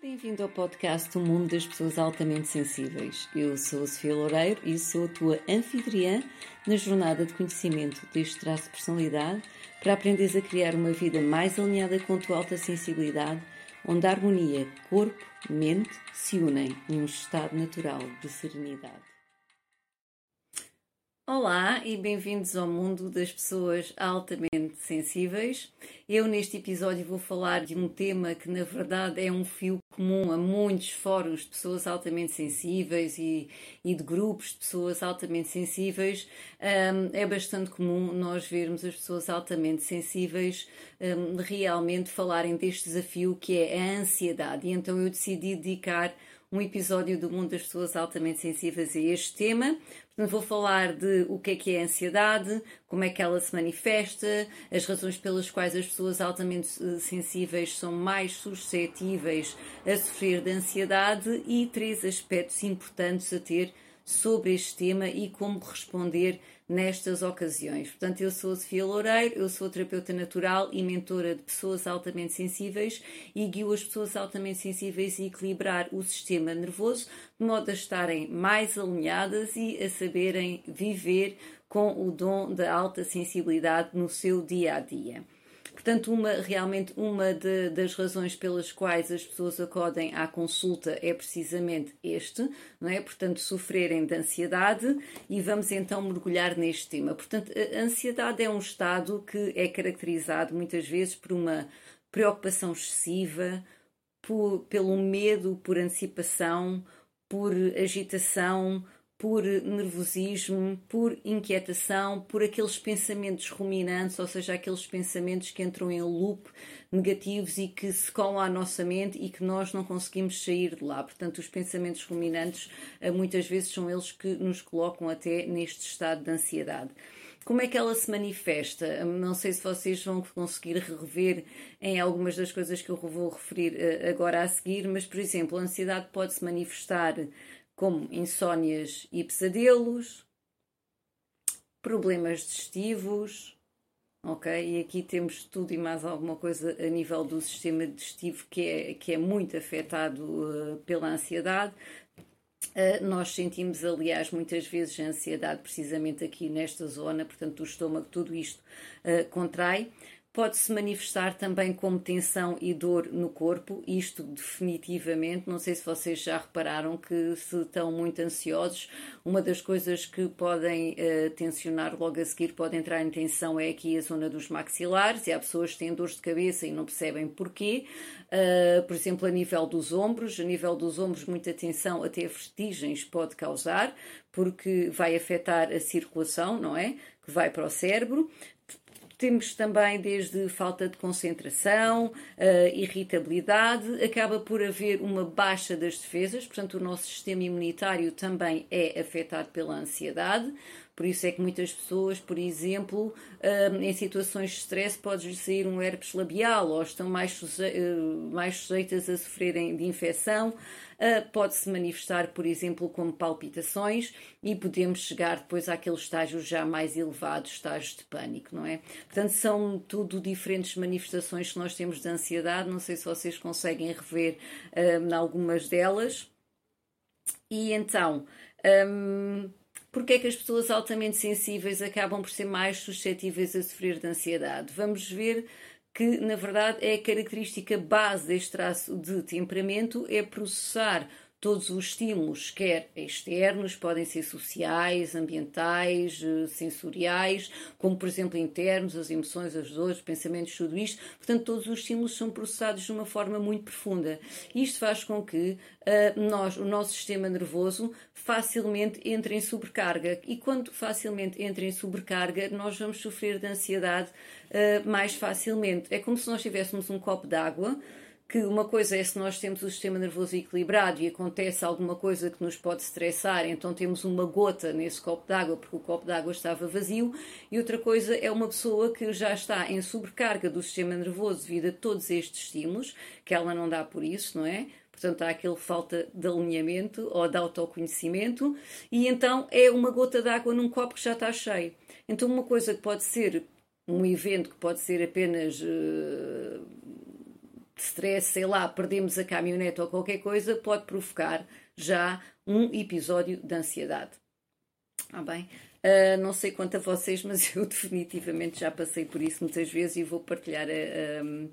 Bem-vindo ao podcast O Mundo das Pessoas Altamente Sensíveis. Eu sou a Sofia Loureiro e sou a tua anfitriã na jornada de conhecimento deste traço de personalidade para aprenderes a criar uma vida mais alinhada com a tua alta sensibilidade, onde a harmonia corpo-mente se unem num estado natural de serenidade. Olá e bem-vindos ao mundo das pessoas altamente sensíveis. Eu, neste episódio, vou falar de um tema que, na verdade, é um fio comum a muitos fóruns de pessoas altamente sensíveis e, e de grupos de pessoas altamente sensíveis. Um, é bastante comum nós vermos as pessoas altamente sensíveis um, realmente falarem deste desafio que é a ansiedade. E então eu decidi dedicar um episódio do mundo das pessoas altamente sensíveis a este tema. Portanto, vou falar de o que é que é a ansiedade, como é que ela se manifesta, as razões pelas quais as pessoas altamente eh, sensíveis são mais suscetíveis a sofrer de ansiedade e três aspectos importantes a ter sobre este tema e como responder nestas ocasiões. Portanto, eu sou a Sofia Loureiro, eu sou terapeuta natural e mentora de pessoas altamente sensíveis e guio as pessoas altamente sensíveis a equilibrar o sistema nervoso de modo a estarem mais alinhadas e a saberem viver com o dom da alta sensibilidade no seu dia a dia. Portanto, uma, realmente uma de, das razões pelas quais as pessoas acodem à consulta é precisamente este, não é? Portanto, sofrerem de ansiedade e vamos então mergulhar neste tema. Portanto, a ansiedade é um estado que é caracterizado muitas vezes por uma preocupação excessiva, por, pelo medo, por antecipação, por agitação, por nervosismo, por inquietação, por aqueles pensamentos ruminantes, ou seja, aqueles pensamentos que entram em loop negativos e que se colam à nossa mente e que nós não conseguimos sair de lá. Portanto, os pensamentos ruminantes eh, muitas vezes são eles que nos colocam até neste estado de ansiedade. Como é que ela se manifesta? Não sei se vocês vão conseguir rever em algumas das coisas que eu vou referir eh, agora a seguir, mas, por exemplo, a ansiedade pode se manifestar como insónias e pesadelos, problemas digestivos, ok? E aqui temos tudo e mais alguma coisa a nível do sistema digestivo que é, que é muito afetado uh, pela ansiedade. Uh, nós sentimos, aliás, muitas vezes a ansiedade precisamente aqui nesta zona, portanto, o estômago, tudo isto uh, contrai pode-se manifestar também como tensão e dor no corpo, isto definitivamente. Não sei se vocês já repararam que se estão muito ansiosos, uma das coisas que podem uh, tensionar logo a seguir, pode entrar em tensão, é aqui a zona dos maxilares, e há pessoas que têm dores de cabeça e não percebem porquê. Uh, por exemplo, a nível dos ombros, a nível dos ombros, muita tensão, até vertigens pode causar, porque vai afetar a circulação, não é? Que vai para o cérebro. Temos também desde falta de concentração, uh, irritabilidade, acaba por haver uma baixa das defesas, portanto, o nosso sistema imunitário também é afetado pela ansiedade. Por isso é que muitas pessoas, por exemplo, uh, em situações de stress, pode sair um herpes labial ou estão mais, uh, mais sujeitas a sofrerem de infecção. Uh, pode-se manifestar, por exemplo, como palpitações e podemos chegar depois àqueles estágios já mais elevados, estágios de pânico, não é? Portanto, são tudo diferentes manifestações que nós temos de ansiedade. Não sei se vocês conseguem rever uh, algumas delas. E então, um, porque é que as pessoas altamente sensíveis acabam por ser mais suscetíveis a sofrer de ansiedade? Vamos ver que na verdade é a característica base deste traço de temperamento é processar todos os estímulos, quer externos, podem ser sociais, ambientais, eh, sensoriais, como por exemplo internos, as emoções, as dores, os pensamentos, tudo isto. Portanto, todos os estímulos são processados de uma forma muito profunda. Isto faz com que uh, nós, o nosso sistema nervoso, facilmente entre em sobrecarga. E quando facilmente entra em sobrecarga, nós vamos sofrer de ansiedade uh, mais facilmente. É como se nós tivéssemos um copo d'água que uma coisa é se nós temos o sistema nervoso equilibrado e acontece alguma coisa que nos pode estressar, então temos uma gota nesse copo d'água porque o copo d'água estava vazio, e outra coisa é uma pessoa que já está em sobrecarga do sistema nervoso devido a todos estes estímulos, que ela não dá por isso, não é? Portanto, há aquele falta de alinhamento ou de autoconhecimento, e então é uma gota d'água num copo que já está cheio. Então, uma coisa que pode ser um evento que pode ser apenas uh, stress, sei lá, perdemos a caminhonete ou qualquer coisa, pode provocar já um episódio de ansiedade. Ah, bem, uh, não sei quanto a vocês, mas eu definitivamente já passei por isso muitas vezes e vou partilhar uh,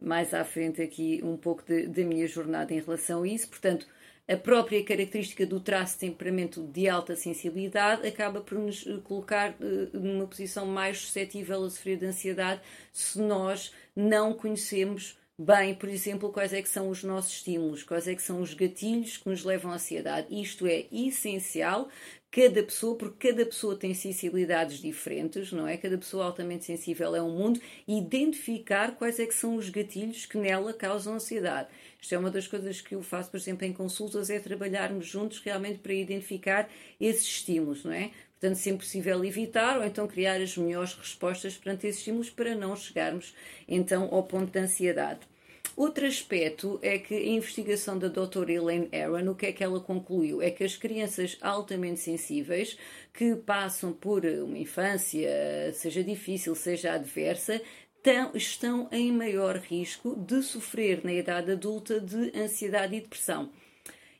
mais à frente aqui um pouco da minha jornada em relação a isso. Portanto, a própria característica do traço de temperamento de alta sensibilidade acaba por nos colocar uh, numa posição mais suscetível a sofrer de ansiedade se nós não conhecemos bem, por exemplo, quais é que são os nossos estímulos, quais é que são os gatilhos que nos levam à ansiedade. Isto é essencial cada pessoa, porque cada pessoa tem sensibilidades diferentes, não é? Cada pessoa altamente sensível é um mundo, identificar quais é que são os gatilhos que nela causam ansiedade. Isto é uma das coisas que eu faço, por exemplo, em consultas, é trabalharmos juntos realmente para identificar esses estímulos, não é? Portanto, sempre possível evitar ou então criar as melhores respostas perante esses estímulos para não chegarmos então ao ponto de ansiedade. Outro aspecto é que a investigação da doutora Elaine Aaron, o que é que ela concluiu? É que as crianças altamente sensíveis que passam por uma infância, seja difícil, seja adversa, estão em maior risco de sofrer na idade adulta de ansiedade e depressão.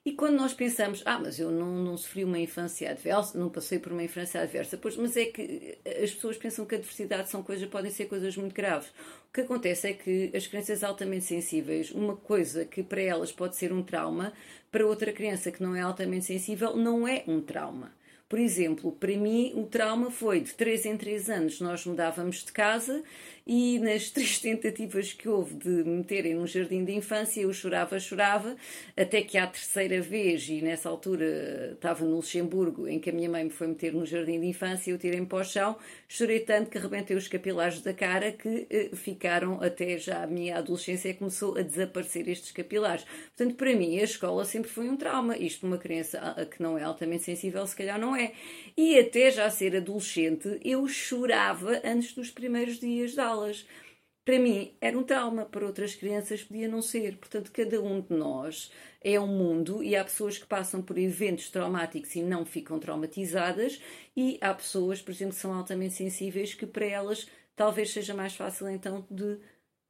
E quando nós pensamos, ah, mas eu não, não sofri uma infância adversa, não passei por uma infância adversa, pois, mas é que as pessoas pensam que a diversidade são coisas, podem ser coisas muito graves. O que acontece é que as crianças altamente sensíveis, uma coisa que para elas pode ser um trauma, para outra criança que não é altamente sensível, não é um trauma. Por exemplo, para mim o trauma foi de 3 em 3 anos nós mudávamos de casa e nas três tentativas que houve de me meterem num jardim de infância, eu chorava, chorava, até que à terceira vez, e nessa altura estava no Luxemburgo, em que a minha mãe me foi meter no jardim de infância, eu tirei-me para o chão, chorei tanto que arrebentei os capilares da cara que eh, ficaram até já a minha adolescência começou a desaparecer estes capilares. Portanto, para mim, a escola sempre foi um trauma. Isto, uma criança ah, que não é altamente sensível, se calhar não é. E até já ser adolescente, eu chorava antes dos primeiros dias de aula Para mim era um trauma, para outras crianças podia não ser. Portanto, cada um de nós é um mundo e há pessoas que passam por eventos traumáticos e não ficam traumatizadas, e há pessoas, por exemplo, que são altamente sensíveis que para elas talvez seja mais fácil então de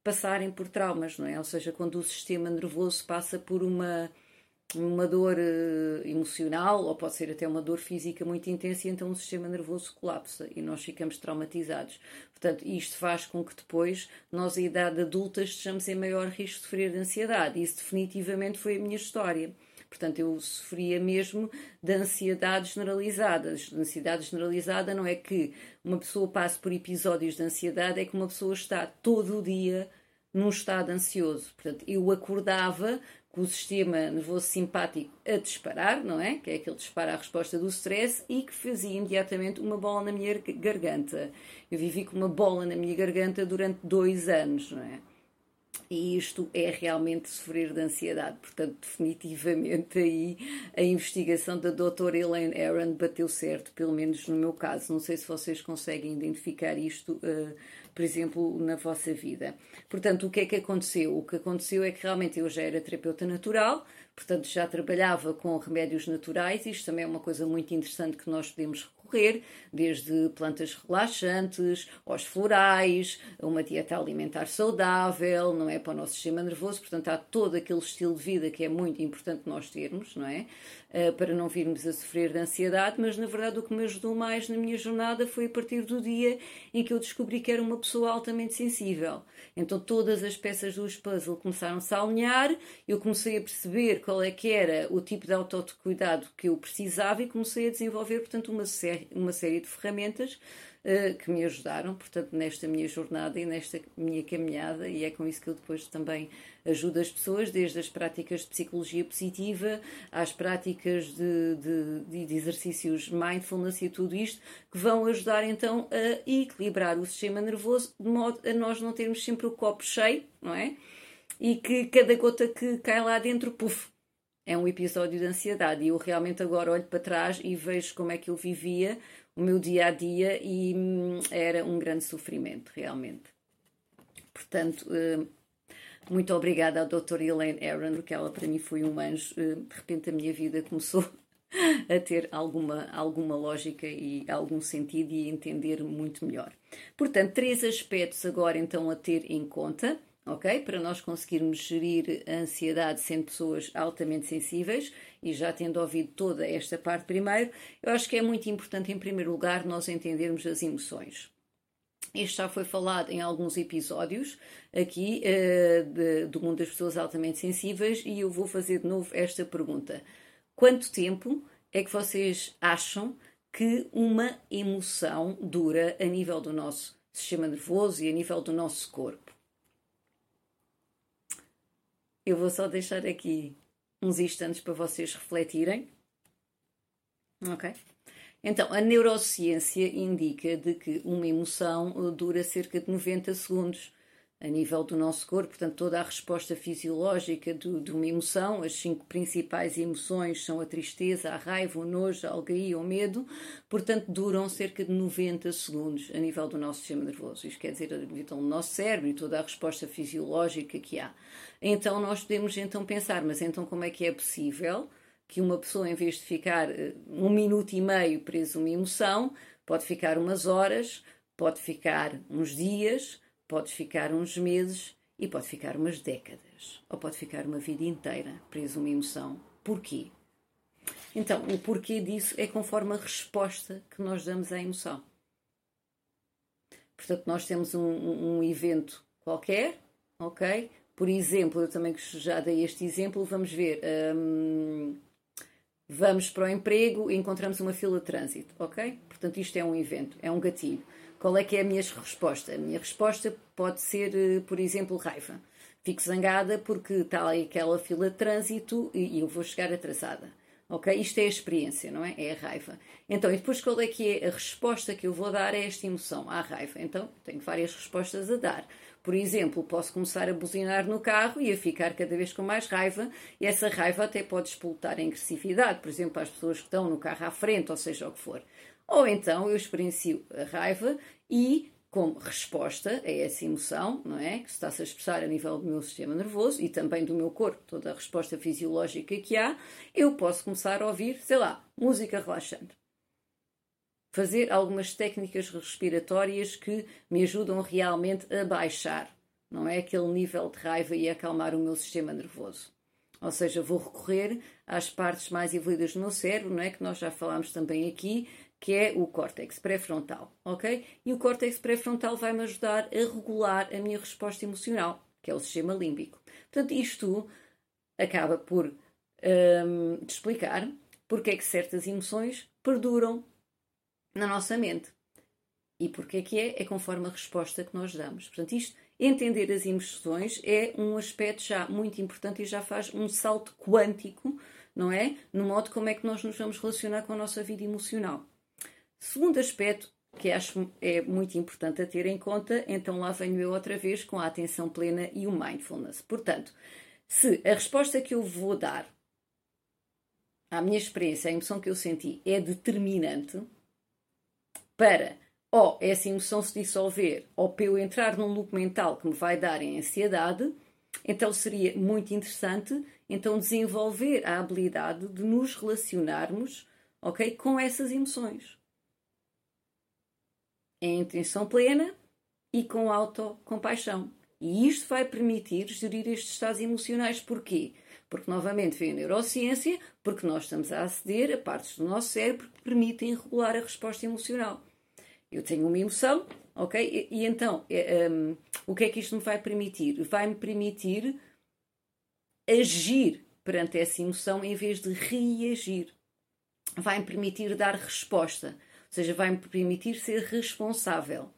passarem por traumas, não é? Ou seja, quando o sistema nervoso passa por uma uma dor uh, emocional ou pode ser até uma dor física muito intensa e então o sistema nervoso colapsa e nós ficamos traumatizados. Portanto, isto faz com que depois nós, à idade adulta, estejamos em maior risco de sofrer de ansiedade. Isso definitivamente foi a minha história. Portanto, eu sofria mesmo de ansiedade generalizada. Ansiedade generalizada não é que uma pessoa passe por episódios de ansiedade, é que uma pessoa está todo o dia num estado ansioso. Portanto, eu acordava o sistema nervoso simpático a disparar, não é? Que é aquele que dispara a resposta do stress e que fazia imediatamente uma bola na minha garganta. Eu vivi com uma bola na minha garganta durante dois anos, não é? E isto é realmente sofrer de ansiedade. Portanto, definitivamente aí a investigação da doutora Elaine Aaron bateu certo, pelo menos no meu caso. Não sei se vocês conseguem identificar isto. Uh, por exemplo, na vossa vida. Portanto, o que é que aconteceu? O que aconteceu é que realmente eu já era terapeuta natural, portanto, já trabalhava com remédios naturais. Isto também é uma coisa muito interessante que nós podemos recorrer, desde plantas relaxantes, aos florais, uma dieta alimentar saudável, não é? Para o nosso sistema nervoso, portanto, há todo aquele estilo de vida que é muito importante nós termos, não é? Uh, para não virmos a sofrer de ansiedade, mas na verdade o que me ajudou mais na minha jornada foi a partir do dia em que eu descobri que era uma pessoa altamente sensível. Então todas as peças do puzzle começaram-se a alinhar, eu comecei a perceber qual é que era o tipo de autocuidado que eu precisava e comecei a desenvolver, portanto, uma série uma série de ferramentas uh, que me ajudaram, portanto, nesta minha jornada e nesta minha caminhada, e é com isso que eu depois também ajudo as pessoas, desde as práticas de psicologia positiva às práticas de, de, de exercícios mindfulness e tudo isto, que vão ajudar então a equilibrar o sistema nervoso, de modo a nós não termos sempre o copo cheio, não é? E que cada gota que cai lá dentro, puf, é um episódio de ansiedade. E eu realmente agora olho para trás e vejo como é que eu vivia o meu dia a dia e hum, era um grande sofrimento, realmente. Portanto, hum, muito obrigada à doutora Elaine Aaron, porque ela para mim foi um anjo. Hum, de repente a minha vida começou a ter alguma, alguma lógica e algum sentido e entender muito melhor. Portanto, três aspectos agora então a ter em conta ok? Para nós conseguirmos gerir a ansiedade sendo pessoas altamente sensíveis e já tendo ouvido toda esta parte primeiro, eu acho que é muito importante, em primeiro lugar, nós entendermos as emoções. Este já foi falado em alguns episódios aqui de, do mundo das pessoas altamente sensíveis e eu vou fazer de novo esta pergunta. Quanto tempo é que vocês acham que uma emoção dura a nível do nosso sistema nervoso e a nível do nosso corpo? Eu vou só deixar aqui uns instantes para vocês refletirem. Ok? Então, a neurociência indica de que uma emoção uh, dura cerca de 90 segundos a nível do nosso corpo, portanto, toda a resposta fisiológica do, de uma emoção, as cinco principais emoções são a tristeza, a raiva, o nojo, a alegria, o medo, portanto, duram cerca de 90 segundos a nível do nosso sistema nervoso. Isto quer dizer, nível do nosso cérebro e toda a resposta fisiológica que há. Então, nós podemos então pensar, mas então como é que é possível que uma pessoa, em vez de ficar eh, um minuto e meio preso uma emoção, pode ficar umas horas, pode ficar uns dias, pode ficar uns meses e pode ficar umas décadas, ou pode ficar uma vida inteira preso uma emoção. Porquê? Então, o porquê disso é conforme a resposta que nós damos à emoção. Portanto, nós temos um, um, evento qualquer, ok? Por exemplo, eu também já dei este exemplo, vamos ver. Hum, vamos para o emprego e encontramos uma fila de trânsito, ok? Portanto, isto é um evento, é um gatilho. Qual é que é a minha resposta? A minha resposta pode ser, eh, por exemplo, raiva. Fico zangada porque está ali aquela fila de trânsito e eu vou chegar atrasada. Ok? Isto é a experiência, não é? É a raiva. Então, e depois qual é que é a resposta que eu vou dar a esta emoção, à raiva? Então, tenho várias respostas a dar. Por exemplo, posso começar a buzinar no carro e a ficar cada vez com mais raiva, e essa raiva até pode explotar em agressividade, por exemplo, às pessoas que estão no carro à frente, ou seja o que for. Ou então eu experiencio a raiva e como resposta a essa emoção, não é? Que está-se a expressar a nível do meu sistema nervoso e também do meu corpo, toda a resposta fisiológica que há, eu posso começar a ouvir, sei lá, música relaxante. Fazer algumas técnicas respiratórias que me ajudam realmente a baixar, não é? Aquele nível de raiva e acalmar o meu sistema nervoso. Ou seja, vou recorrer às partes mais evoluídas do meu cérebro, não é? Que nós já falámos também aqui, que é o córtex pré-frontal, ok? E o córtex pré-frontal vai-me ajudar a regular a minha resposta emocional, que é o sistema límbico. Portanto, isto acaba por um, te explicar porque é que certas emoções perduram na nossa mente. E porque é que é? É conforme a resposta que nós damos. Portanto, isto, entender as emoções é um aspecto já muito importante e já faz um salto quântico, não é? No modo como é que nós nos vamos relacionar com a nossa vida emocional. Segundo aspecto que acho é muito importante a ter em conta, então lá venho eu outra vez com a atenção plena e o mindfulness. Portanto, se a resposta que eu vou dar à minha experiência, à emoção que eu senti, é determinante para ou essa emoção se dissolver ou para eu entrar num loop mental que me vai dar em ansiedade, então seria muito interessante então desenvolver a habilidade de nos relacionarmos, ok, com essas emoções em intenção plena e com autocompaixão. E isto vai permitir gerir estes estados emocionais. Porquê? Porque, novamente, vem a neurociência, porque nós estamos a aceder a partes do nosso cérebro que permitem regular a resposta emocional. Eu tenho uma emoção, ok? E, e então, um, o que é que isto me vai permitir? Vai-me permitir agir perante essa emoção em vez de reagir. Vai-me permitir dar resposta ou seja, vai-me permitir ser responsável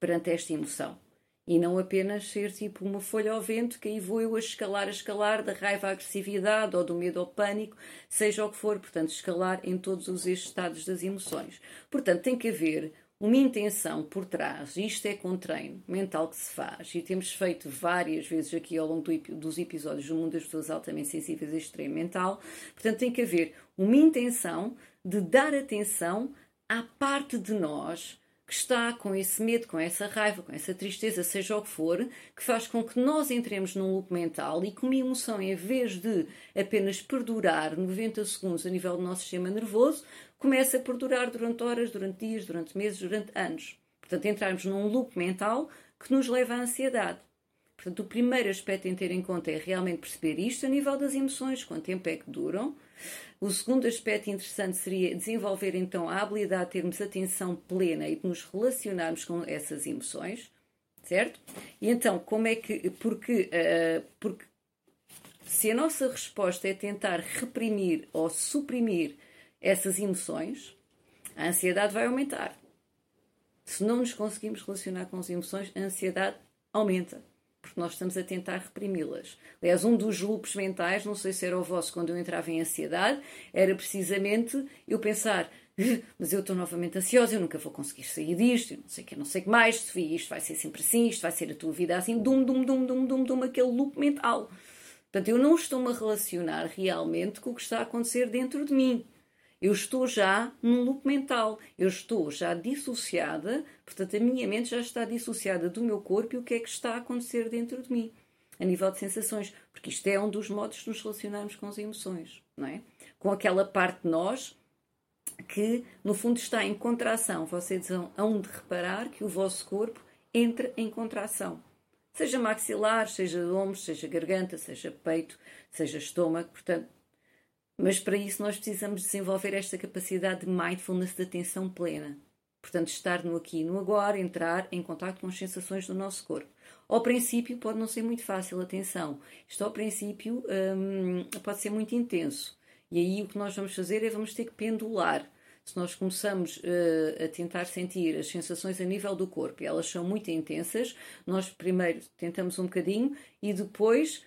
perante esta emoção. E não apenas ser tipo uma folha ao vento que aí vou eu a escalar, a escalar da raiva à agressividade ou do medo ao pânico, seja o que for, portanto, escalar em todos os estados das emoções. Portanto, tem que haver uma intenção por trás, isto é com treino mental que se faz, e temos feito várias vezes aqui ao longo do, dos episódios do mundo das pessoas altamente sensíveis a este treino mental, portanto tem que haver uma intenção de dar atenção há parte de nós que está com esse medo, com essa raiva, com essa tristeza, seja o que for, que faz com que nós entremos num loop mental e que uma emoção, em vez de apenas perdurar 90 segundos a nível do nosso sistema nervoso, começa a perdurar durante horas, durante dias, durante meses, durante anos. Portanto, entrarmos num loop mental que nos leva à ansiedade. Portanto, o primeiro aspecto em ter em conta é realmente perceber isto a nível das emoções, quanto tempo é que duram. O segundo aspecto interessante seria desenvolver então a habilidade de termos atenção plena e de nos relacionarmos com essas emoções, certo? E então, como é que. Porque, uh, porque se a nossa resposta é tentar reprimir ou suprimir essas emoções, a ansiedade vai aumentar. Se não nos conseguimos relacionar com as emoções, a ansiedade aumenta porque nós estamos a tentar reprimi-las. Aliás, um dos loops mentais, não sei se era o vosso quando eu entrava em ansiedade, era precisamente eu pensar, mas eu estou novamente ansiosa, eu nunca vou conseguir sair disto, não sei o que, não sei que mais, Sofia, isto vai ser sempre assim, isto vai ser a tua vida assim, dum, dum, dum, dum, dum, dum, aquele loop mental. Portanto, eu não estou-me a relacionar realmente com o que está a acontecer dentro de mim. Eu estou já num loop mental, eu estou já dissociada, portanto, a minha mente já está dissociada do meu corpo e o que é que está a acontecer dentro de mim, a nível de sensações, porque isto é um dos modos de nos relacionarmos com as emoções, não é? Com aquela parte de nós que, no fundo, está em contração. Vocês hão de reparar que o vosso corpo entra em contração. Seja maxilar, seja ombros, seja garganta, seja peito, seja estômago, portanto, mas para isso nós precisamos desenvolver esta capacidade de mindfulness de atenção plena. Portanto, estar no aqui e no agora, entrar em contato com as sensações do nosso corpo. Ao princípio pode não ser muito fácil, atenção. Isto ao princípio hum, pode ser muito intenso. E aí o que nós vamos fazer é vamos ter que pendular. Se nós começamos uh, a tentar sentir as sensações a nível do corpo e elas são muito intensas, nós primeiro tentamos um bocadinho e depois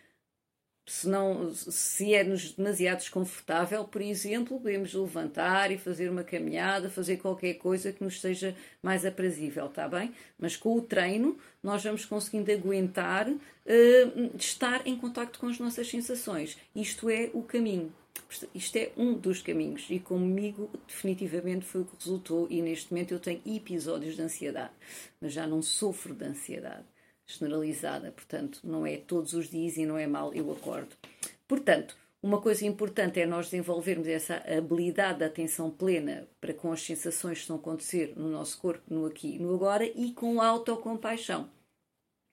se, não, se é-nos demasiado desconfortável, por exemplo, podemos levantar e fazer uma caminhada, fazer qualquer coisa que nos seja mais aprazível, está bem? Mas com o treino, nós vamos conseguindo aguentar uh, estar em contacto com as nossas sensações. Isto é o caminho. Isto é um dos caminhos e comigo definitivamente foi o que resultou e neste momento eu tenho episódios de ansiedade, mas já não sofro de ansiedade generalizada, portanto, não é todos os dias e não é mal eu acordo. Portanto, uma coisa importante é nós desenvolvermos essa habilidade da atenção plena para com as sensações que estão a acontecer no nosso corpo, no aqui no agora, e com autocompaixão.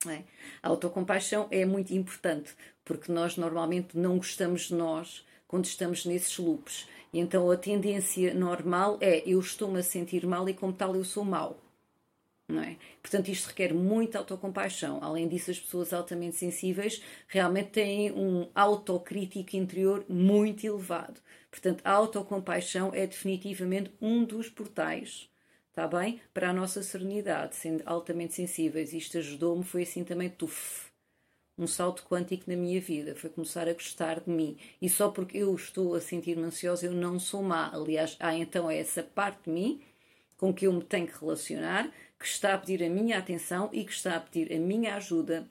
É? A autocompaixão é muito importante, porque nós normalmente não gostamos de nós quando estamos nesses loops. Então a tendência normal é eu estou-me a sentir mal e como tal eu sou mau não é? Portanto, isto requer muita autocompaixão. Além disso, as pessoas altamente sensíveis realmente têm um autocrítico interior muito elevado. Portanto, a autocompaixão é definitivamente um dos portais, está bem? Para a nossa serenidade, sendo altamente sensíveis. Isto ajudou-me, foi assim também, tuf, um salto quântico na minha vida. Foi começar a gostar de mim. E só porque eu estou a sentir-me ansiosa, eu não sou má. Aliás, há então essa parte de mim com que eu me tenho que relacionar que está a pedir a minha atenção e que está a pedir a minha ajuda.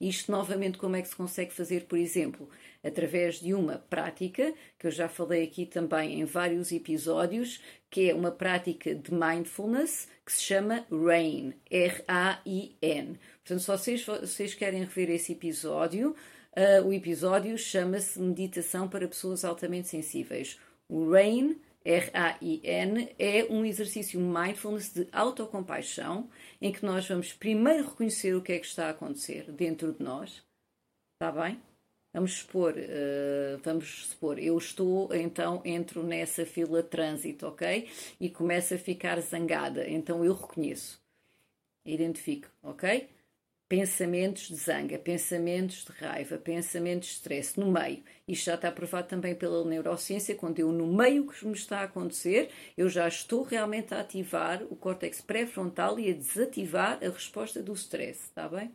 Isto novamente como é que se consegue fazer, por exemplo, através de uma prática que eu já falei aqui também em vários episódios, que é uma prática de mindfulness que se chama RAIN, R-A-I-N. Portanto, se vocês, vocês querem rever esse episódio, uh, o episódio chama-se Meditação para Pessoas Altamente Sensíveis. O RAIN R-A-I-N, é um exercício mindfulness de autocompaixão, em que nós vamos primeiro reconhecer o que é que está a acontecer dentro de nós. Está bem? Vamos supor, uh, vamos supor, eu estou, então entro nessa fila de trânsito, ok? E começo a ficar zangada, então eu reconheço, identifico, ok? Pensamentos de zanga, pensamentos de raiva, pensamentos de stress no meio. Isto já está provado também pela neurociência, quando eu no meio que me está a acontecer, eu já estou realmente a ativar o córtex pré-frontal e a desativar a resposta do stress, está bem?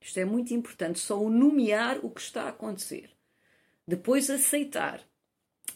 Isto é muito importante, só o nomear o que está a acontecer. Depois aceitar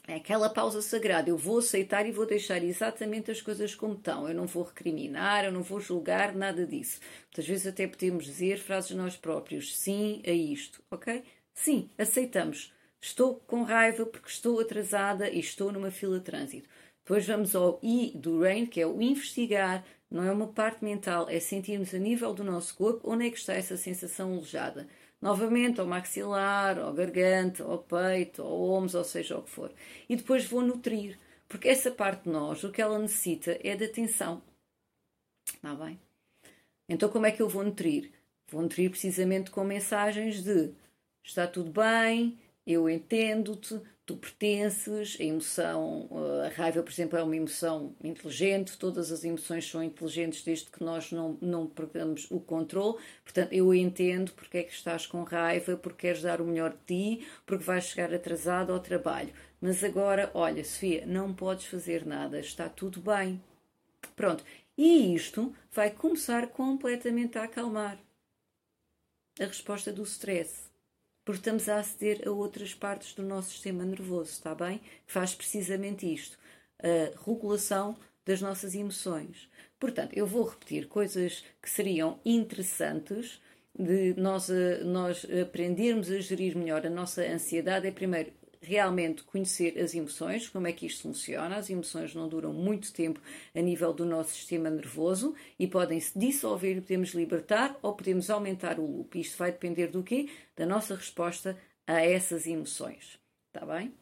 é aquela pausa sagrada. Eu vou aceitar e vou deixar exatamente as coisas como estão. Eu não vou recriminar, eu não vou julgar, nada disso. Muitas vezes até podemos dizer frases nós próprios: sim a isto, ok? Sim, aceitamos. Estou com raiva porque estou atrasada e estou numa fila de trânsito. Depois vamos ao I do RAIN, que é o investigar, não é uma parte mental, é sentirmos a nível do nosso corpo onde é que está essa sensação alojada novamente ao maxilar, ao garganta, ao peito, ao ombros, ou seja o que for. E depois vou nutrir, porque essa parte de nós, o que ela necessita é de atenção. Está bem? Então, como é que eu vou nutrir? Vou nutrir precisamente com mensagens de está tudo bem, eu entendo-te, tu pertences, a emoção, a raiva, por exemplo, é uma emoção inteligente, todas as emoções são inteligentes desde que nós não, não perdamos o controle. Portanto, eu entendo porque é que estás com raiva, porque queres dar o melhor de ti, porque vais chegar atrasado ao trabalho. Mas agora, olha, Sofia, não podes fazer nada, está tudo bem. Pronto. E isto vai começar completamente a acalmar a resposta do stress porque estamos a aceder a outras partes do nosso sistema nervoso, está bem? Que faz precisamente isto, a regulação das nossas emoções. Portanto, eu vou repetir coisas que seriam interessantes de nós, eh, nós aprendermos a gerir melhor a nossa ansiedade. É primeiro realmente conhecer as emoções, como é que isto funciona. As emoções não duram muito tempo a nível do nosso sistema nervoso e podem se dissolver, podemos libertar ou podemos aumentar o loop. Isto vai depender do quê? Da nossa resposta a essas emoções. Está bem?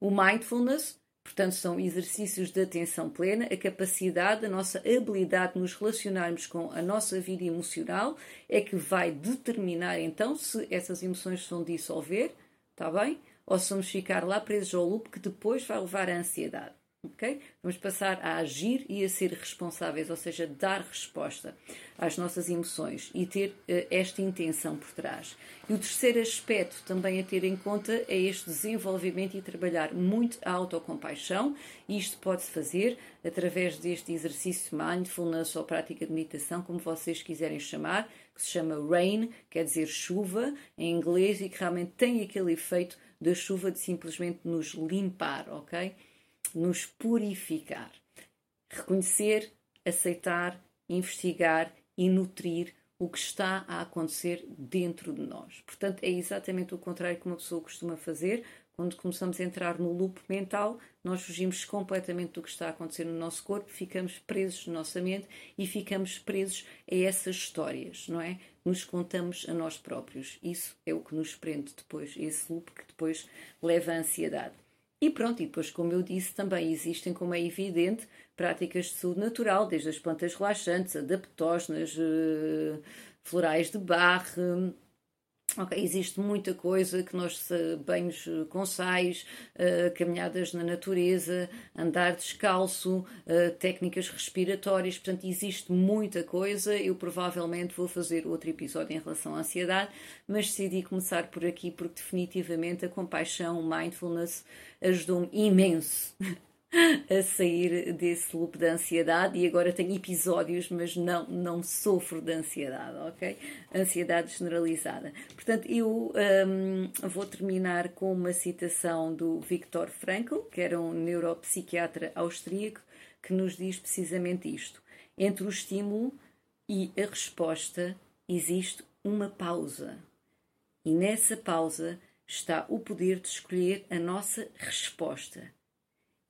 O mindfulness, portanto, são exercícios de atenção plena, a capacidade, a nossa habilidade de nos relacionarmos com a nossa vida emocional é que vai determinar então se essas emoções vão dissolver, está bem? Ou se vamos ficar lá presos ao loop que depois vai levar à ansiedade. Okay? Vamos passar a agir e a ser responsáveis, ou seja, dar resposta às nossas emoções e ter uh, esta intenção por trás. E o terceiro aspecto também a ter em conta é este desenvolvimento e trabalhar muito a autocompaixão. Isto pode-se fazer através deste exercício mindfulness ou prática de meditação, como vocês quiserem chamar, que se chama RAIN, quer dizer chuva em inglês, e que realmente tem aquele efeito da chuva de simplesmente nos limpar, ok? Nos purificar. Reconhecer, aceitar, investigar e nutrir o que está a acontecer dentro de nós. Portanto, é exatamente o contrário que uma pessoa costuma fazer. Quando começamos a entrar no loop mental, nós fugimos completamente do que está a acontecer no nosso corpo, ficamos presos na nossa mente e ficamos presos a essas histórias, não é? nos contamos a nós próprios. Isso é o que nos prende depois, esse loop que depois leva à ansiedade. E pronto, e depois, como eu disse, também existem, como é evidente, práticas de saúde natural, desde as plantas relaxantes, adaptógenas, eh, florais de barre, Ok, existe muita coisa que nós, banhos eh, com sais, uh, caminhadas na natureza, andar descalço, uh, técnicas respiratórias, portanto, existe muita coisa. Eu provavelmente vou fazer outro episódio em relação à ansiedade, mas decidi começar por aqui porque definitivamente a compaixão, o mindfulness ajudou-me imenso a sair desse loop da ansiedade e agora tenho episódios, mas não, não sofro de ansiedade, ok? Ansiedade generalizada. Portanto, eu um, vou terminar com uma citação do Viktor Frankl, que era um neuropsiquiatra austríaco, que nos diz precisamente isto. Entre o estímulo e a resposta existe uma pausa. E nessa pausa está o poder de escolher a nossa resposta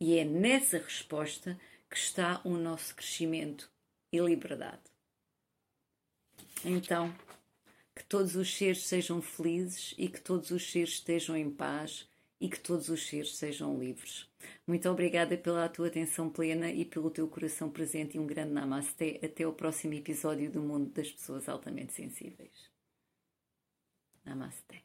e é nessa resposta que está o nosso crescimento e liberdade. Então, que todos os seres sejam felizes e que todos os seres estejam em paz e que todos os seres sejam livres. Muito obrigada pela tua atenção plena e pelo teu coração presente e um grande namaste. Até o próximo episódio do Mundo das Pessoas Altamente Sensíveis. Namaste.